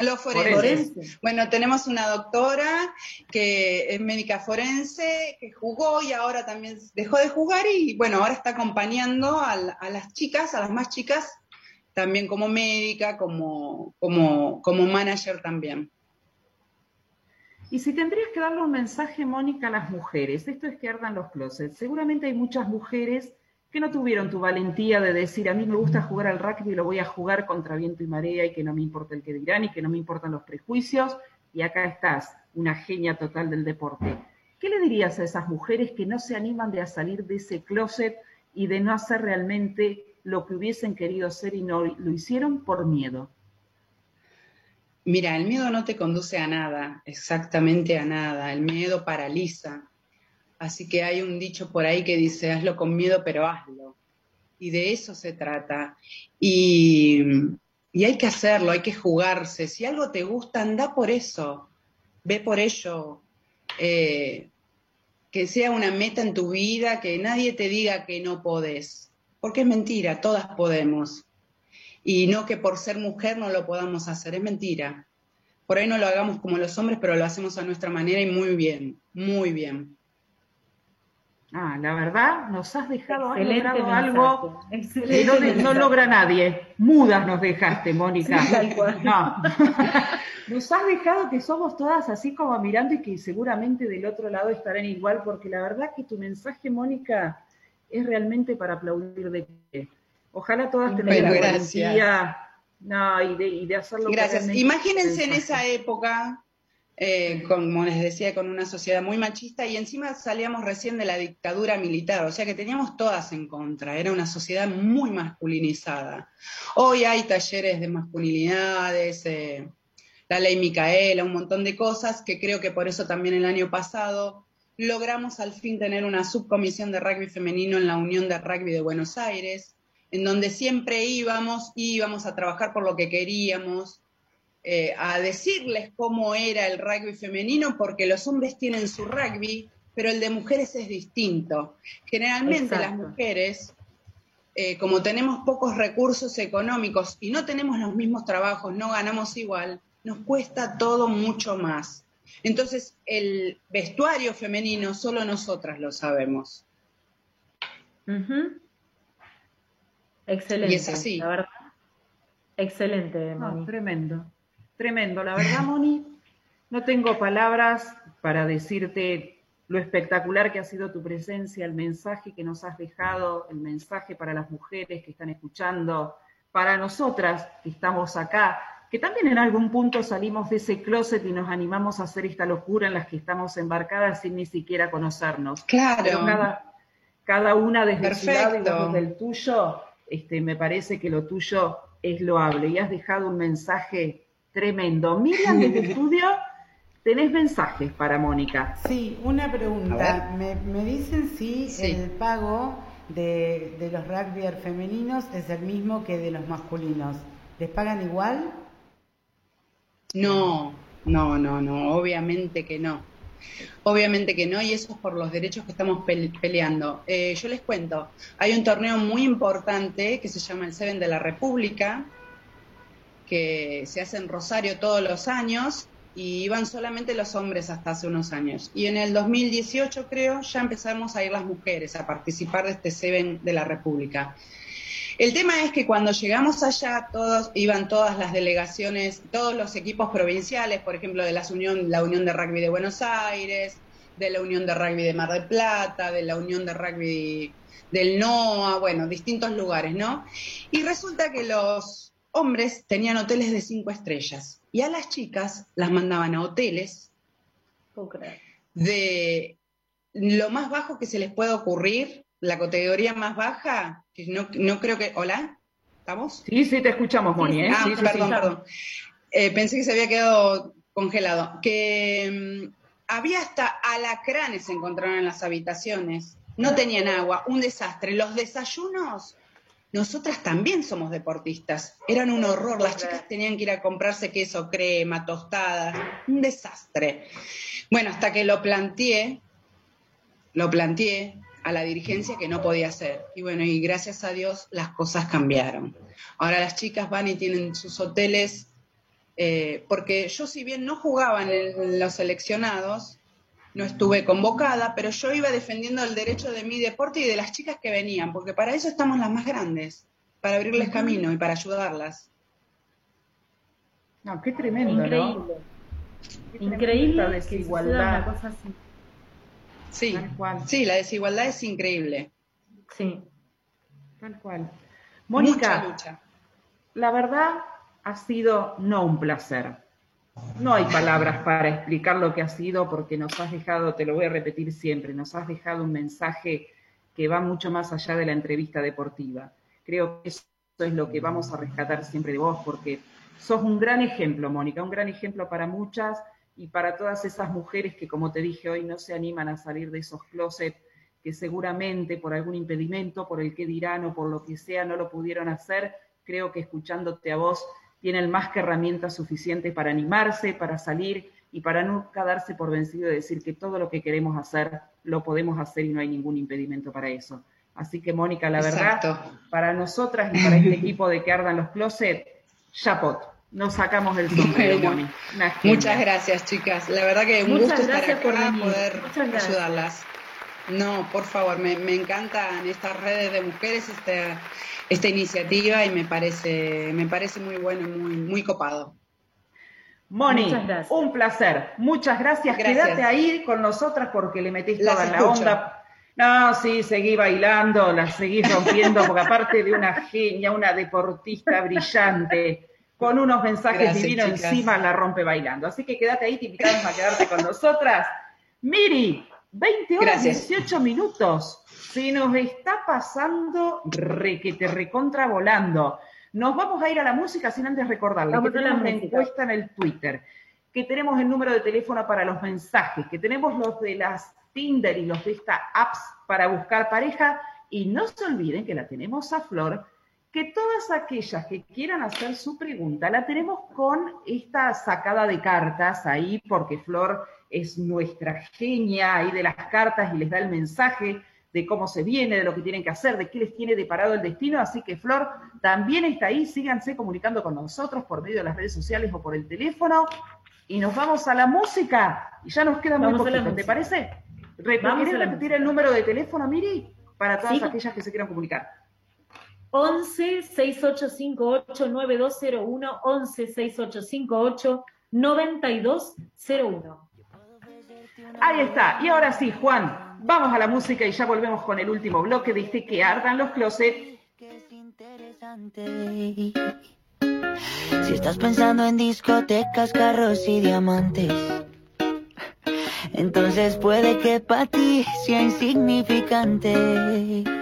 Los forenses. Bueno, tenemos una doctora que es médica forense, que jugó y ahora también dejó de jugar y bueno, ahora está acompañando a las chicas, a las más chicas, también como médica, como, como, como manager también. Y si tendrías que darle un mensaje, Mónica, a las mujeres, esto es que ardan los closets. Seguramente hay muchas mujeres que no tuvieron tu valentía de decir, a mí me gusta jugar al rugby lo voy a jugar contra viento y marea y que no me importa el que dirán y que no me importan los prejuicios. Y acá estás, una genia total del deporte. ¿Qué le dirías a esas mujeres que no se animan de a salir de ese closet y de no hacer realmente lo que hubiesen querido hacer y no lo hicieron por miedo? Mira, el miedo no te conduce a nada, exactamente a nada. El miedo paraliza. Así que hay un dicho por ahí que dice, hazlo con miedo, pero hazlo. Y de eso se trata. Y, hay que hacerlo, hay que jugarse. Si algo te gusta, anda por eso. Ve por ello. Eh, que sea una meta en tu vida, que nadie te diga que no podés. Porque es mentira, todas podemos y no que por ser mujer no lo podamos hacer, es mentira. Por ahí no lo hagamos como los hombres, pero lo hacemos a nuestra manera y muy bien, muy bien. Ah, la verdad, nos has dejado algo que no, logra nadie. Mudas nos dejaste, Mónica. no. nos has dejado que somos todas así como mirando y que seguramente del otro lado estarán igual, porque la verdad que tu mensaje, Mónica, es realmente para aplaudir de pie. Ojalá todas tengan la garantía no, y, de, hacerlo. Gracias. Imagínense en esa época, eh, como les decía, con una sociedad muy machista y encima salíamos recién de la dictadura militar, o sea que teníamos todas en contra, era una sociedad muy masculinizada. Hoy hay talleres de masculinidades, eh, la ley Micaela, un montón de cosas que creo que por eso también el año pasado logramos al fin tener una subcomisión de rugby femenino en la Unión de Rugby de Buenos Aires en donde siempre íbamos, íbamos a trabajar por lo que queríamos, eh, a decirles cómo era el rugby femenino, porque los hombres tienen su rugby, pero el de mujeres es distinto. Generalmente las mujeres, eh, como tenemos pocos recursos económicos y no tenemos los mismos trabajos, no ganamos igual, nos cuesta todo mucho más. Entonces, el vestuario femenino solo nosotras lo sabemos. Excelente. Y es así. La verdad. Excelente, Moni. tremendo, tremendo. La verdad, Moni, no tengo palabras para decirte lo espectacular que ha sido tu presencia, el mensaje que nos has dejado, el mensaje para las mujeres que están escuchando, para nosotras que estamos acá, que también en algún punto salimos de ese closet y nos animamos a hacer esta locura en la que estamos embarcadas sin ni siquiera conocernos. Claro. cada, una desde su lado y desde el tuyo este, me parece que lo tuyo es loable y has dejado un mensaje tremendo. Miriam, desde el estudio, tenés mensajes para Mónica. Sí, una pregunta. Me, dicen si el pago de, de los rugbyers femeninos es el mismo que de los masculinos. ¿Les pagan igual? No, no, no, no, obviamente que no. Obviamente que no, y eso es por los derechos que estamos peleando. Eh, yo les cuento, hay un torneo muy importante que se llama el Seven de la República, que se hace en Rosario todos los años y iban solamente los hombres hasta hace unos años. Y en el 2018, creo, ya empezamos a ir las mujeres a participar de este Seven de la República. El tema es que cuando llegamos allá, todos iban todas las delegaciones, todos los equipos provinciales, por ejemplo, de la Unión, la Unión de Rugby de Buenos Aires, de la Unión de Rugby de Mar del Plata, de la Unión de Rugby del NOA, bueno, distintos lugares, ¿no? Y resulta que los hombres tenían hoteles de cinco estrellas y a las chicas las mandaban a hoteles de lo más bajo que se les pueda ocurrir, la categoría más baja, no, no creo que... ¿Hola? ¿Estamos? Sí, sí, te escuchamos, Moni. ¿eh? Ah, perdón, perdón. Eh, pensé que se había quedado congelado. Que mm, había hasta alacranes se encontraron en las habitaciones. No tenían agua, un desastre. Los desayunos, nosotras también somos deportistas. Eran un horror. Las chicas tenían que ir a comprarse queso, crema, tostadas. Un desastre. Bueno, hasta que lo planteé, lo planteé, a la dirigencia que no podía hacer. Y bueno, y gracias a Dios las cosas cambiaron. Ahora las chicas van y tienen sus hoteles, eh, porque yo si bien no jugaba en, los seleccionados, no estuve convocada, pero yo iba defendiendo el derecho de mi deporte y de las chicas que venían, porque para eso estamos las más grandes, para abrirles camino y para ayudarlas. No, qué tremendo, ¿no? Increíble desigualdad. Sí, sí, la desigualdad es increíble. Sí. Tal cual. Mónica, lucha. la verdad ha sido no un placer. No hay palabras para explicar lo que ha sido porque nos has dejado, te lo voy a repetir siempre, nos has dejado un mensaje que va mucho más allá de la entrevista deportiva. Creo que eso es lo que vamos a rescatar siempre de vos porque sos un gran ejemplo, Mónica, un gran ejemplo para muchas y para todas esas mujeres que, como te dije hoy, no se animan a salir de esos closets que seguramente por algún impedimento, por el que dirán o por lo que sea, no lo pudieron hacer. Creo que escuchándote a vos tienen más que herramientas suficientes para animarse, para salir y para nunca darse por vencido de decir que todo lo que queremos hacer lo podemos hacer y no hay ningún impedimento para eso. Así que, Mónica, la verdad, para nosotras y para este equipo de que ardan los closets, chapot. Nos sacamos el sombrero, Muchas gracias, chicas. La verdad que un gusto estar acá, por poder ayudarlas. No, por favor, me, me, encantan estas redes de mujeres, esta, esta iniciativa y me parece, me parece muy bueno y muy, muy copado. Moni, un placer. Muchas gracias. Quédate ahí con nosotras porque le metiste toda la onda. No, sí, seguí bailando, la seguí rompiendo, porque aparte de una genia, una deportista brillante, con unos mensajes divinos encima, la rompe bailando. Así que quédate ahí, te invitamos a quedarte con nosotras. Miri, 20 horas 18 minutos. Se nos está pasando re, que te recontra volando. Nos vamos a ir a la música sin antes recordarles que tenemos una encuesta en el Twitter, que tenemos el número de teléfono para los mensajes, que tenemos los de las Tinder y los de esta apps para buscar pareja. Y no se olviden que la tenemos a Flor, que todas aquellas que quieran hacer su pregunta la tenemos con esta sacada de cartas ahí, porque Flor es nuestra genia ahí de las cartas y les da el mensaje de cómo se viene, de lo que tienen que hacer, de qué les tiene deparado el destino. Así que Flor también está ahí, síganse comunicando con nosotros por medio de las redes sociales o por el teléfono. Y nos vamos a la música. Y ya nos queda muy poquito, ¿te parece? ¿Querés repetir el número de teléfono, Miri? Para todas aquellas que se quieran comunicar. 11 6858 9201 11 6858 9201 Ahí está. Y ahora sí, Juan, vamos a la música y ya volvemos con el último bloque. Dice que ardan los closets. Si estás pensando en discotecas, carros y diamantes, entonces puede que para ti sea insignificante.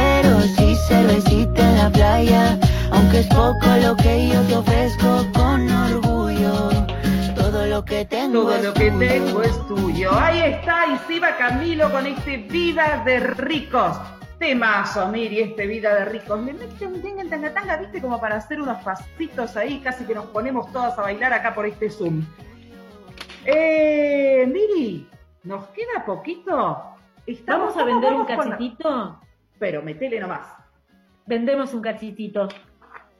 cervecita en la playa, aunque es poco lo que yo te ofrezco con orgullo. Todo lo que tengo Todo lo que tengo es tuyo. Ahí está, y se va Camilo con este Vida de Ricos. Temazo, Miri, este Vida de Ricos. Le mete un tanga tanga, viste, como para hacer unos pasitos ahí, casi que nos ponemos todas a bailar acá por este Zoom. Eh, Miri, ¿nos queda poquito? ¿Estamos, ¿Vamos a vender un cachetito? Pero metele nomás vendemos un cachitito.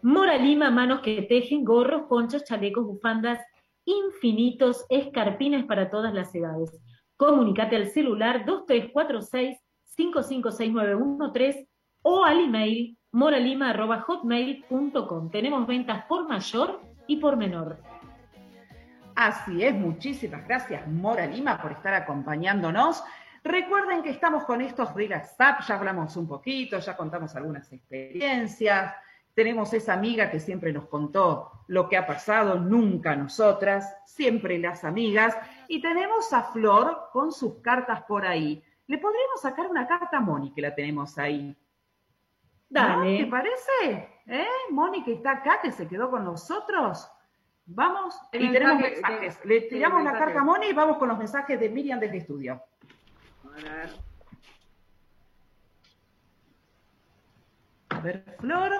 Mora Lima, manos que tejen, gorros, ponchos, chalecos, bufandas, infinitos, escarpines para todas las edades. Comunicate al celular 2346-556913 o al email moralima.hotmail.com. Tenemos ventas por mayor y por menor. Así es, muchísimas gracias Mora Lima por estar acompañándonos. Recuerden que estamos con estos Relax Up, ya hablamos un poquito, ya contamos algunas experiencias. Tenemos esa amiga que siempre nos contó lo que ha pasado, nunca nosotras, siempre las amigas. Y tenemos a Flor con sus cartas por ahí. Le podríamos sacar una carta a Moni, que la tenemos ahí. Dale. ¿Te parece? ¿Eh? Moni, que está acá, que se quedó con nosotros. Vamos, y tenemos mensajes. Le tiramos la carta a Moni y vamos con los mensajes de Miriam desde el estudio. A ver, Flor.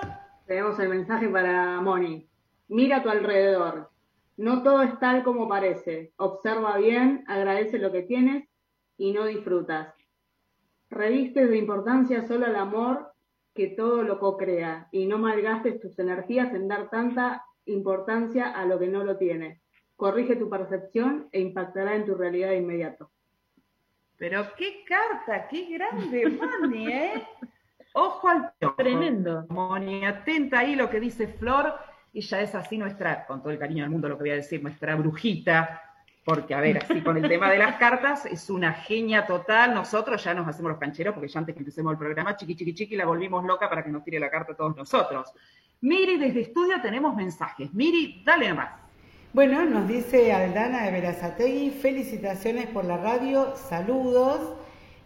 Tenemos el mensaje para Moni. Mira a tu alrededor. No todo es tal como parece. Observa bien, agradece lo que tienes y no disfrutas. Revistes de importancia solo al amor que todo lo co-crea y no malgastes tus energías en dar tanta importancia a lo que no lo tiene. Corrige tu percepción e impactará en tu realidad de inmediato. Pero qué carta, qué grande, Moni, ¿eh? Ojo al Tremendo. Moni, atenta ahí lo que dice Flor. Ella es así nuestra, con todo el cariño del mundo lo que voy a decir, nuestra brujita, porque a ver, así con el tema de las cartas, es una genia total. Nosotros ya nos hacemos los cancheros, porque ya antes que empecemos el programa, chiqui, chiqui, chiqui, la volvimos loca para que nos tire la carta a todos nosotros. Miri, desde estudio tenemos mensajes. Miri, dale nomás. Bueno, nos dice Aldana de Verazategui, felicitaciones por la radio, saludos.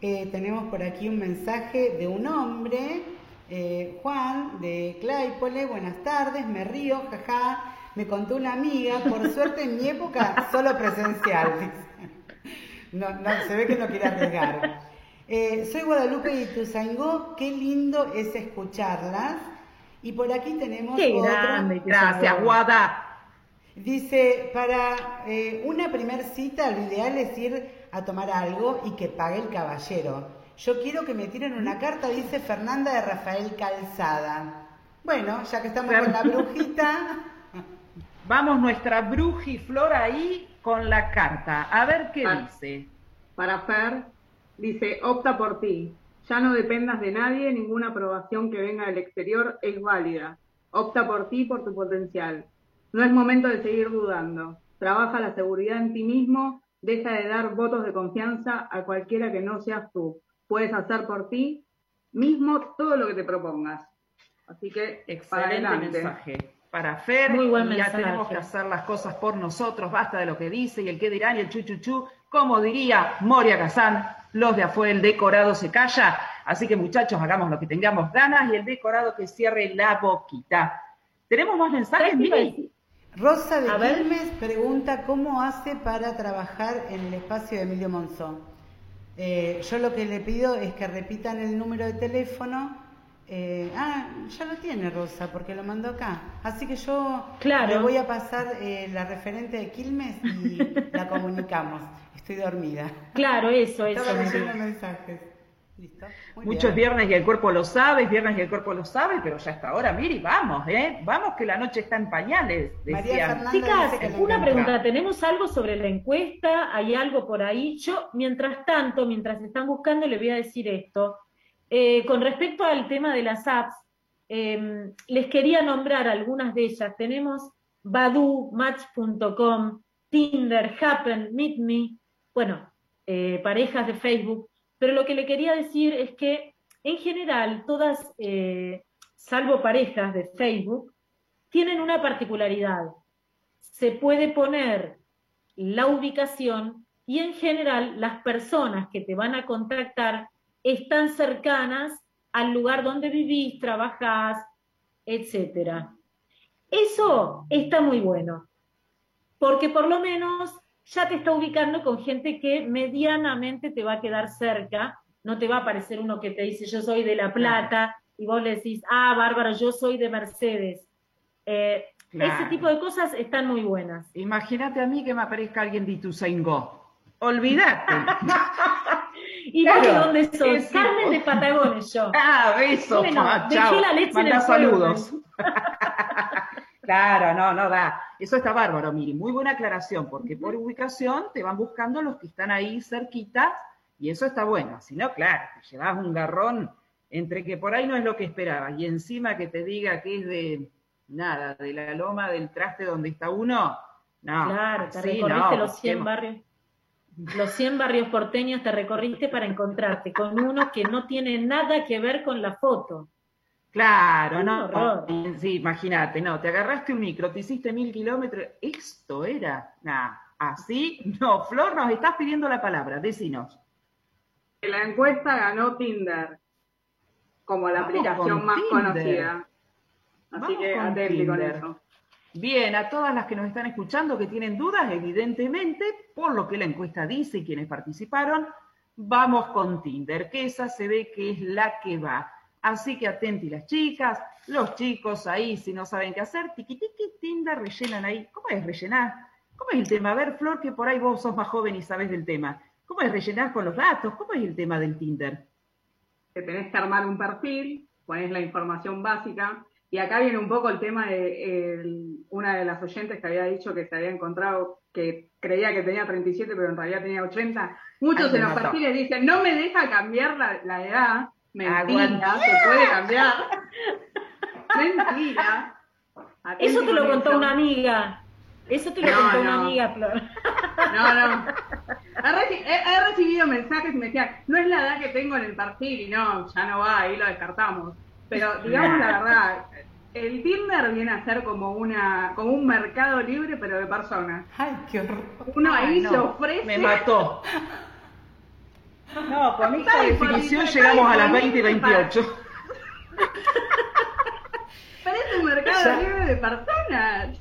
Eh, tenemos por aquí un mensaje de un hombre, eh, Juan, de Claypole, buenas tardes, me río, jaja, me contó una amiga, por suerte en mi época solo presencial. No, no, se ve que no quiere arriesgar. Eh, soy Guadalupe y Ituzaingó, qué lindo es escucharlas. Y por aquí tenemos Qué Grande, Gracias, Guada. Dice, para eh, una primer cita lo ideal es ir a tomar algo y que pague el caballero. Yo quiero que me tiren una carta, dice Fernanda de Rafael Calzada. Bueno, ya que estamos con la brujita. Vamos nuestra brujiflor ahí con la carta. A ver qué dice. Para Fer, dice, opta por ti. Ya no dependas de nadie, ninguna aprobación que venga del exterior es válida. Opta por ti, por tu potencial. No es momento de seguir dudando. Trabaja la seguridad en ti mismo, deja de dar votos de confianza a cualquiera que no seas tú. Puedes hacer por ti mismo todo lo que te propongas. Así que, excelente mensaje para Fer. Muy buen ya tenemos que hacer las cosas por nosotros, basta de lo que dice y el qué dirán y el chuchuchu. Como diría Moria Kazán, los de afuera, el decorado se calla. Así que muchachos, hagamos lo que tengamos ganas y el decorado que cierre la boquita. ¿Tenemos más mensajes? Rosa de Quilmes pregunta cómo hace para trabajar en el espacio de Emilio Monzón. Eh, yo lo que le pido es que repitan el número de teléfono. Eh, ah, ya lo tiene Rosa, porque lo mandó acá. Así que yo le voy a pasar eh, la referente de Quilmes y la comunicamos. Estoy dormida. Claro, eso, eso. Estaba leyendo mensajes. Muchos viernes y el cuerpo lo sabe, viernes y el cuerpo lo sabe, pero ya hasta ahora, Miri, vamos, ¿eh? Vamos que la noche está en pañales. Chicas, una pregunta, ¿tenemos algo sobre la encuesta? ¿Hay algo por ahí? Yo, mientras tanto, mientras están buscando, le voy a decir esto. Eh, con respecto al tema de las apps, em, les quería nombrar algunas de ellas. Tenemos Badu, Match.com, Tinder, Happen, Meet Me, bueno, eh, parejas de Facebook. Pero lo que le quería decir es que en general todas, eh, salvo parejas de Facebook, tienen una particularidad. Se puede poner la ubicación y en general las personas que te van a contactar están cercanas al lugar donde vivís, trabajás, etc. Eso está muy bueno, porque por lo menos ya te está ubicando con gente que medianamente te va a quedar cerca, no te va a aparecer uno que te dice yo soy de La Plata y vos le decís, ah, Bárbara, yo soy de Mercedes. Eh, ese tipo de cosas están muy buenas. Imagínate a mí que me aparezca alguien de Ituzaingó. Olvídate. ¿Y vos de dónde sos? Carmen de Patagones, yo. Ah, besos. Bueno, dejé la leche en el saludos. claro, no, no da. Eso está bárbaro, Miri. Muy buena aclaración, porque por ubicación te van buscando los que están ahí cerquitas y eso está bueno. Si no, claro, te llevas un garrón entre que por ahí no es lo que esperabas y encima que te diga que es de nada, de la loma del traste donde está uno. No, claro, te recorriste los 100 barrios. Los 100 barrios porteños te recorriste para encontrarte con uno que no tiene nada que ver con la foto. Claro, no. Sí, imagínate, no, te agarraste un micro, te hiciste mil kilómetros. Esto era, nada, así, no. Flor, nos estás pidiendo la palabra, decinos. La encuesta ganó Tinder como la aplicación más conocida. Así que atente con eso. Bien, a todas las que nos están escuchando que tienen dudas, evidentemente, por lo que la encuesta dice y quienes participaron, vamos con Tinder, que esa se ve que es la que va. Así que atenti las chicas, los chicos ahí, si no saben qué hacer, tiqui tiqui, Tinder, rellenan ahí. ¿Cómo es rellenar? ¿Cómo es el tema? A ver, Flor, que por ahí vos sos más joven y sabes del tema. ¿Cómo es rellenar con los datos? ¿Cómo es el tema del Tinder? Que tenés que armar un perfil, pones la información básica, y acá viene un poco el tema de una de las oyentes que había dicho que se había encontrado, que creía que tenía 37, pero en realidad tenía 80. Muchos en los perfiles dicen, no me deja cambiar la, edad. Mentira, se puede cambiar. Mentira. Eso te lo contó una amiga. Eso te lo contó una amiga, Flor. No, no. He, recibido mensajes y me decían, no es la edad que tengo en el perfil y no, ya no va, ahí lo descartamos. Pero digamos la verdad, el Tinder viene a ser como una como un mercado libre pero de personas. Ay, qué horror. Uno ahí se ofrece. Me mató. No, con esta definición llegamos a las 20 y 28. Pero es un mercado libre de personas.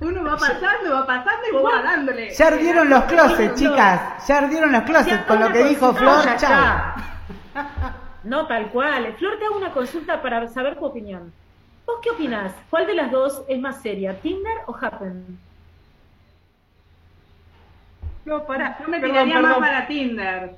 Uno va pasando, va pasando y va dándole. Ya ardieron los closets, chicas. Ya ardieron los closets con lo que dijo Flor. Chao. No, tal cual. Flor, te hago una consulta para saber tu opinión. ¿Vos qué opinás? ¿Cuál de las dos es más seria, Tinder o Happen? No, para, yo me tiraría más para Tinder.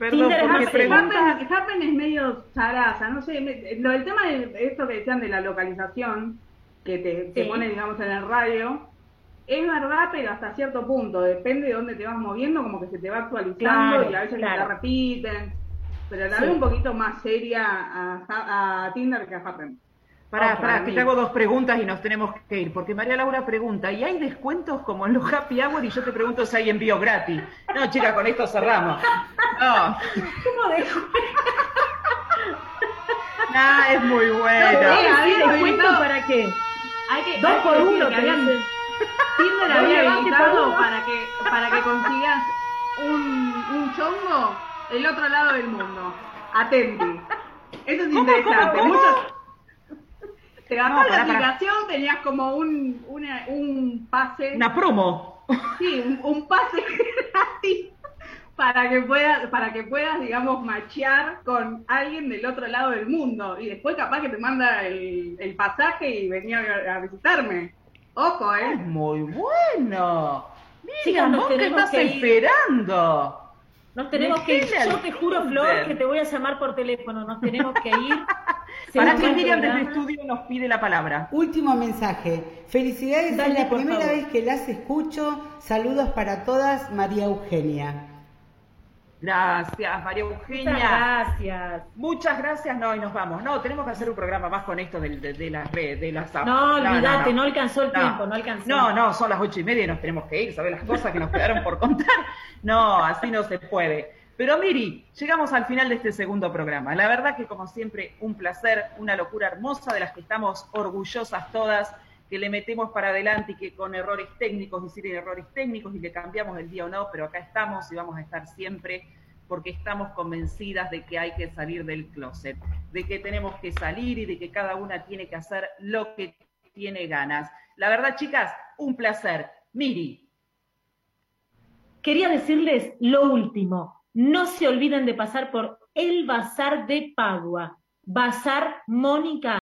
Perdón, pregunta... Happen, es medio zaraza, no sé, lo del tema de esto que decían de la localización, que te, pone, digamos, en el radio, es verdad, pero hasta cierto punto, depende de dónde te vas moviendo, como que se te va actualizando y a veces te la repiten, pero la veo un poquito más seria a, a Tinder que a Happen. Pará, pará, que te hago dos preguntas y nos tenemos que ir, porque María Laura pregunta, ¿y hay descuentos como en los happy hour? Y yo te pregunto si hay envío gratis. No, chica, con esto cerramos. No. ¿Cómo dejo? Nah, es muy bueno. No, descuento para qué? Hay que, dos por uno que habían... Tinder había habilitado para que, para que consigas un, un chongo el otro lado del mundo. Atenti. Eso es interesante. ¿Cómo, Muchos te bajás la aplicación, tenías como un, una, un pase. Una promo. Sí, un, pase gratis para que puedas, para que puedas, digamos, machear con alguien del otro lado del mundo. Y después capaz que te manda el, el pasaje y venía a, visitarme. Ojo, ¿eh? Es muy bueno. Mira, vos qué estás esperando. Nos tenemos que ir. Yo te juro, Flor, que te voy a llamar por teléfono. Nos tenemos que ir. Para que Miriam desde el estudio nos pide la palabra. Último mensaje. Felicidades, es la primera vez que las escucho. Saludos para todas, María Eugenia. Gracias, María Eugenia. Muchas gracias. Muchas gracias. No, y nos vamos. No, tenemos que hacer un programa más con esto de, de, las redes, de las No, olvídate, no, alcanzó el tiempo, no alcanzó. No, no, son las ocho y media y nos tenemos que ir, ¿sabes? Las cosas que nos quedaron por contar. No, así no se puede. Pero Miri, llegamos al final de este segundo programa. La verdad que como siempre, un placer, una locura hermosa de las que estamos orgullosas todas, que le metemos para adelante y que con errores técnicos, decir errores técnicos y le cambiamos el día o no, pero acá estamos y vamos a estar siempre porque estamos convencidas de que hay que salir del closet, de que tenemos que salir y de que cada una tiene que hacer lo que tiene ganas. La verdad, chicas, un placer. Miri. Quería decirles lo último no se olviden de pasar por el Bazar de Padua. Bazar Mónica